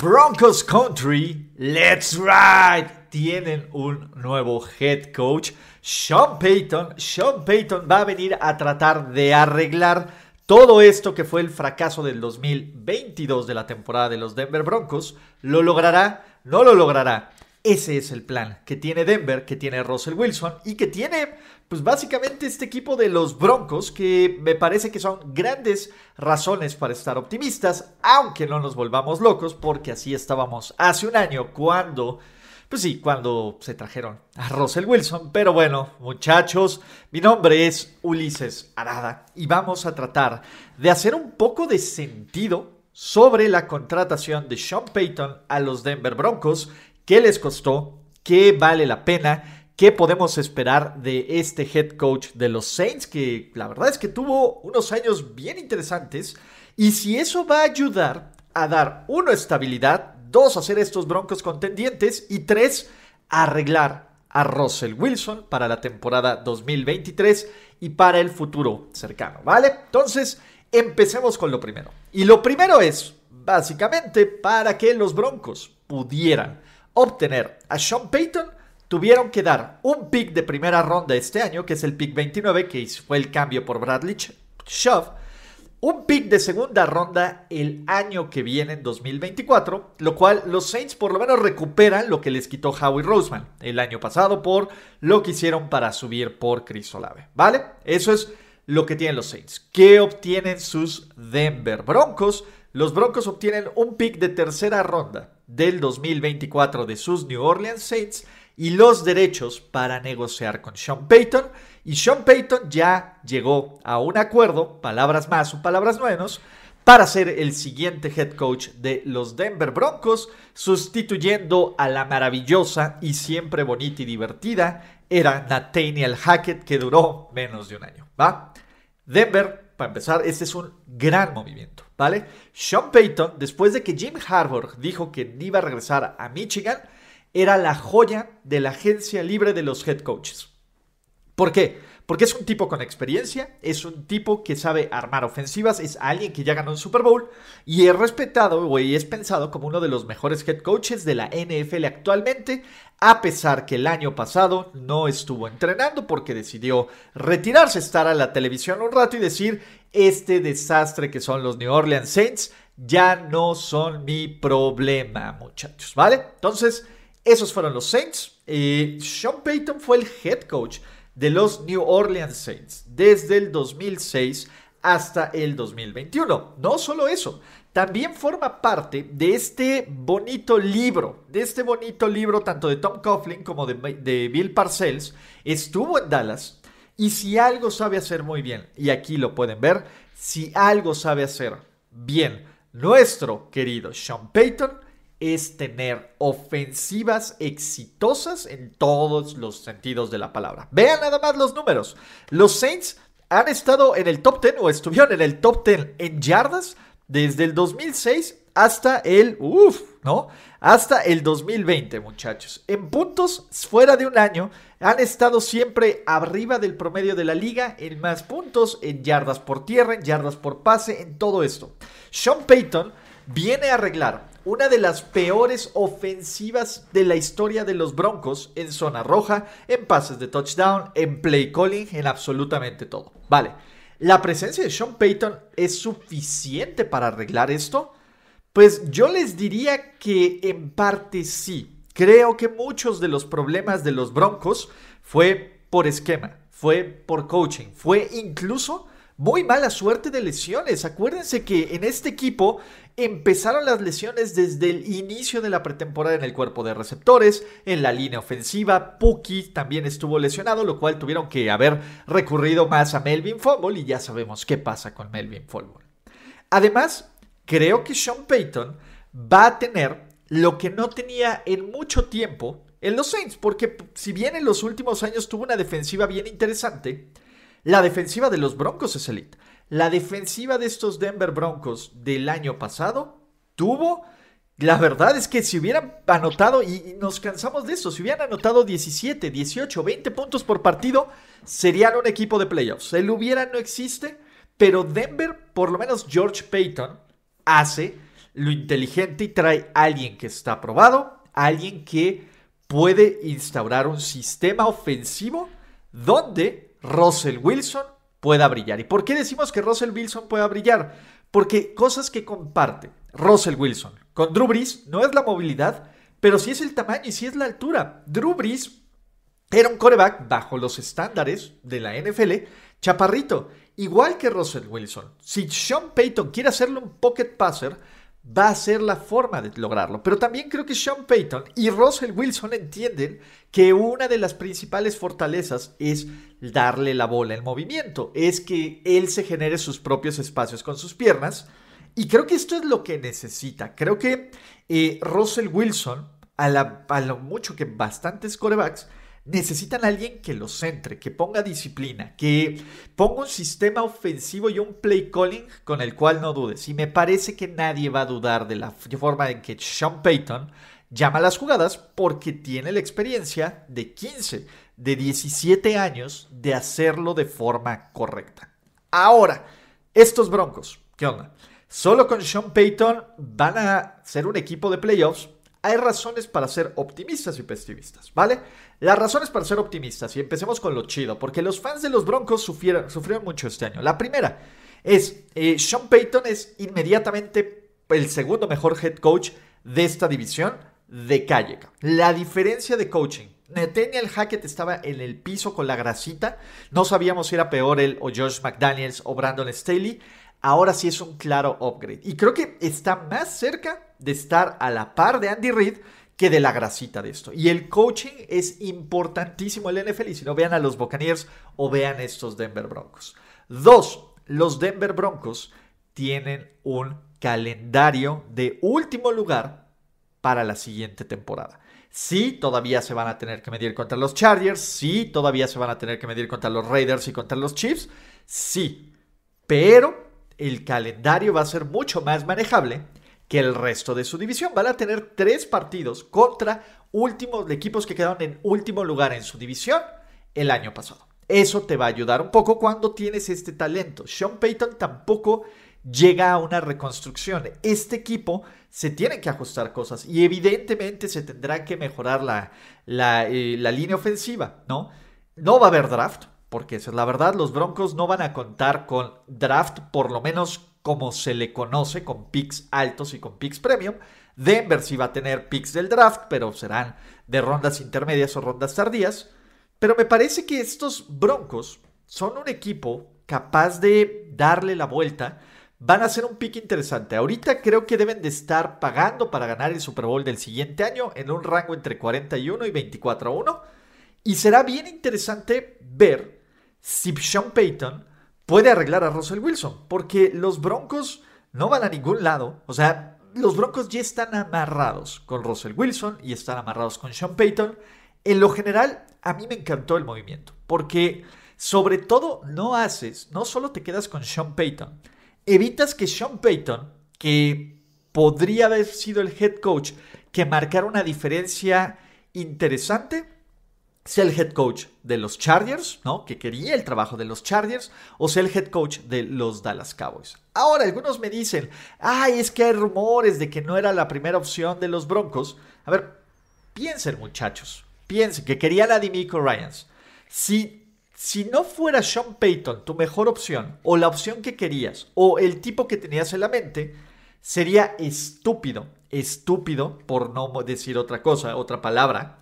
Broncos Country, let's ride. Tienen un nuevo head coach, Sean Payton. Sean Payton va a venir a tratar de arreglar todo esto que fue el fracaso del 2022 de la temporada de los Denver Broncos. ¿Lo logrará? No lo logrará. Ese es el plan que tiene Denver, que tiene Russell Wilson y que tiene, pues básicamente este equipo de los Broncos, que me parece que son grandes razones para estar optimistas, aunque no nos volvamos locos, porque así estábamos hace un año cuando, pues sí, cuando se trajeron a Russell Wilson. Pero bueno, muchachos, mi nombre es Ulises Arada y vamos a tratar de hacer un poco de sentido sobre la contratación de Sean Payton a los Denver Broncos qué les costó, qué vale la pena, qué podemos esperar de este head coach de los Saints, que la verdad es que tuvo unos años bien interesantes, y si eso va a ayudar a dar, uno, estabilidad, dos, hacer estos broncos contendientes, y tres, arreglar a Russell Wilson para la temporada 2023 y para el futuro cercano, ¿vale? Entonces, empecemos con lo primero. Y lo primero es, básicamente, para que los broncos pudieran obtener a Sean Payton, tuvieron que dar un pick de primera ronda este año, que es el pick 29, que fue el cambio por Bradley Shove, un pick de segunda ronda el año que viene, en 2024, lo cual los Saints por lo menos recuperan lo que les quitó Howie Roseman el año pasado por lo que hicieron para subir por Chris Olave, ¿vale? Eso es lo que tienen los Saints. ¿Qué obtienen sus Denver Broncos? Los Broncos obtienen un pick de tercera ronda del 2024 de sus New Orleans Saints y los derechos para negociar con Sean Payton. Y Sean Payton ya llegó a un acuerdo, palabras más o palabras menos, para ser el siguiente head coach de los Denver Broncos, sustituyendo a la maravillosa y siempre bonita y divertida era Nathaniel Hackett, que duró menos de un año. ¿va? Denver, para empezar, este es un gran movimiento. ¿Vale? Sean Payton, después de que Jim Harbaugh dijo que iba a regresar a Michigan, era la joya de la agencia libre de los head coaches. ¿Por qué? Porque es un tipo con experiencia, es un tipo que sabe armar ofensivas, es alguien que ya ganó un Super Bowl y es respetado o es pensado como uno de los mejores head coaches de la NFL actualmente, a pesar que el año pasado no estuvo entrenando porque decidió retirarse, estar a la televisión un rato y decir, este desastre que son los New Orleans Saints ya no son mi problema, muchachos, ¿vale? Entonces, esos fueron los Saints. y Sean Payton fue el head coach de los New Orleans Saints desde el 2006 hasta el 2021. No solo eso, también forma parte de este bonito libro, de este bonito libro tanto de Tom Coughlin como de, de Bill Parcells. Estuvo en Dallas y si algo sabe hacer muy bien, y aquí lo pueden ver, si algo sabe hacer bien nuestro querido Sean Payton, es tener ofensivas exitosas en todos los sentidos de la palabra. Vean nada más los números. Los Saints han estado en el top 10 o estuvieron en el top 10 en yardas desde el 2006 hasta el, ¿no? Hasta el 2020, muchachos. En puntos, fuera de un año, han estado siempre arriba del promedio de la liga en más puntos, en yardas por tierra, en yardas por pase, en todo esto. Sean Payton viene a arreglar una de las peores ofensivas de la historia de los Broncos en zona roja, en pases de touchdown, en play calling, en absolutamente todo. Vale, ¿la presencia de Sean Payton es suficiente para arreglar esto? Pues yo les diría que en parte sí. Creo que muchos de los problemas de los Broncos fue por esquema, fue por coaching, fue incluso muy mala suerte de lesiones. Acuérdense que en este equipo empezaron las lesiones desde el inicio de la pretemporada en el cuerpo de receptores, en la línea ofensiva. Puki también estuvo lesionado, lo cual tuvieron que haber recurrido más a Melvin Fumble y ya sabemos qué pasa con Melvin Fumble. Además, creo que Sean Payton va a tener lo que no tenía en mucho tiempo en los Saints, porque si bien en los últimos años tuvo una defensiva bien interesante, la defensiva de los Broncos es elite. La defensiva de estos Denver Broncos del año pasado tuvo... La verdad es que si hubieran anotado, y nos cansamos de eso, si hubieran anotado 17, 18, 20 puntos por partido, serían un equipo de playoffs. El hubiera no existe, pero Denver, por lo menos George Payton, hace lo inteligente y trae a alguien que está probado, alguien que puede instaurar un sistema ofensivo donde Russell Wilson pueda brillar. ¿Y por qué decimos que Russell Wilson pueda brillar? Porque cosas que comparte Russell Wilson con Drew Brees no es la movilidad, pero sí es el tamaño y sí es la altura. Drew Brees era un coreback bajo los estándares de la NFL, chaparrito, igual que Russell Wilson. Si Sean Payton quiere hacerle un pocket passer, va a ser la forma de lograrlo. Pero también creo que Sean Payton y Russell Wilson entienden que una de las principales fortalezas es darle la bola en movimiento, es que él se genere sus propios espacios con sus piernas. Y creo que esto es lo que necesita. Creo que eh, Russell Wilson, a, a lo mucho que bastantes corebacks, necesitan a alguien que los centre, que ponga disciplina, que ponga un sistema ofensivo y un play calling con el cual no dudes. Y me parece que nadie va a dudar de la forma en que Sean Payton llama las jugadas porque tiene la experiencia de 15, de 17 años de hacerlo de forma correcta. Ahora, estos Broncos, ¿qué onda? Solo con Sean Payton van a ser un equipo de playoffs hay razones para ser optimistas y pesimistas, ¿vale? Las razones para ser optimistas, y empecemos con lo chido, porque los fans de los Broncos sufrieron, mucho este año. La primera es, eh, Sean Payton es inmediatamente el segundo mejor head coach de esta división de calle. La diferencia de coaching. Nathaniel Hackett estaba en el piso con la grasita. No sabíamos si era peor él o Josh McDaniels o Brandon Staley ahora sí es un claro upgrade. Y creo que está más cerca de estar a la par de Andy Reid que de la grasita de esto. Y el coaching es importantísimo en el NFL. Y si no, vean a los Buccaneers o vean estos Denver Broncos. Dos, los Denver Broncos tienen un calendario de último lugar para la siguiente temporada. Sí, todavía se van a tener que medir contra los Chargers. Sí, todavía se van a tener que medir contra los Raiders y contra los Chiefs. Sí, pero el calendario va a ser mucho más manejable que el resto de su división. Van a tener tres partidos contra últimos equipos que quedaron en último lugar en su división el año pasado. Eso te va a ayudar un poco cuando tienes este talento. Sean Payton tampoco llega a una reconstrucción. Este equipo se tiene que ajustar cosas y evidentemente se tendrá que mejorar la, la, eh, línea ofensiva, ¿no? No va a haber draft, porque es la verdad, los Broncos no van a contar con draft, por lo menos como se le conoce, con picks altos y con picks premium. Denver sí va a tener picks del draft, pero serán de rondas intermedias o rondas tardías. Pero me parece que estos Broncos son un equipo capaz de darle la vuelta. Van a ser un pick interesante. Ahorita creo que deben de estar pagando para ganar el Super Bowl del siguiente año en un rango entre 41 y 24 a 1. Y será bien interesante ver si Sean Payton puede arreglar a Russell Wilson, porque los Broncos no van a ningún lado. O sea, los Broncos ya están amarrados con Russell Wilson y están amarrados con Sean Payton. En lo general, a mí me encantó el movimiento, porque sobre todo no haces, no solo te quedas con Sean Payton, evitas que Sean Payton, que podría haber sido el head coach que marcara una diferencia interesante, sea el head coach de los Chargers, ¿no? Que quería el trabajo de los Chargers, o sea el head coach de los Dallas Cowboys. Ahora, algunos me dicen, ay, es que hay rumores de que no era la primera opción de los Broncos. A ver, piensen muchachos, piensen que querían a Dimico Ryans. Si, si no fuera Sean Payton tu mejor opción, o la opción que querías, o el tipo que tenías en la mente, sería estúpido, estúpido, por no decir otra cosa, otra palabra,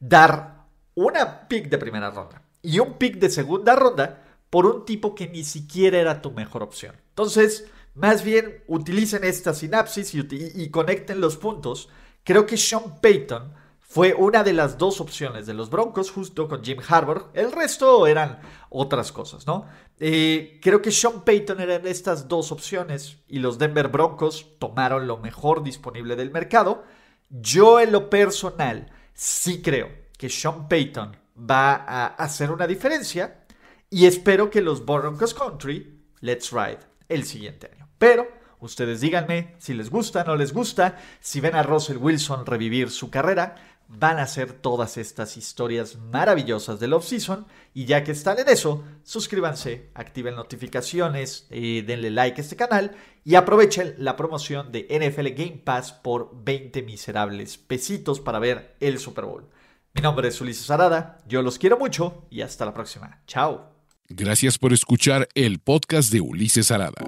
dar una pick de primera ronda y un pick de segunda ronda por un tipo que ni siquiera era tu mejor opción. Entonces, más bien utilicen esta sinapsis y, conecten los puntos. Creo que Sean Payton fue una de las dos opciones de los Broncos justo con Jim Harbour. El resto eran otras cosas, ¿no? Eh, creo que Sean Payton eran estas dos opciones y los Denver Broncos tomaron lo mejor disponible del mercado. Yo en lo personal sí creo que Sean Payton va a hacer una diferencia y espero que los Broncos Country let's ride el siguiente año. Pero ustedes díganme si les gusta, no les gusta, si ven a Russell Wilson revivir su carrera, van a ser todas estas historias maravillosas del off-season. Y ya que están en eso, suscríbanse, activen notificaciones, eh, denle like a este canal y aprovechen la promoción de NFL Game Pass por 20 miserables pesitos para ver el Super Bowl. Mi nombre es Ulises Arada, yo los quiero mucho y hasta la próxima. Chao. Gracias por escuchar el podcast de Ulises Arada.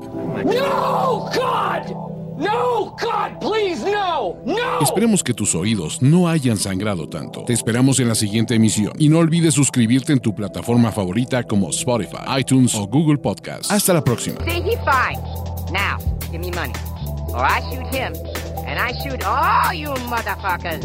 No, God! No, God, please, no, no. Esperemos que tus oídos no hayan sangrado tanto. Te esperamos en la siguiente emisión y no olvides suscribirte en tu plataforma favorita como Spotify, iTunes o Google Podcast. Hasta la próxima. Now, give me money, or I shoot him, and I shoot all you motherfuckers.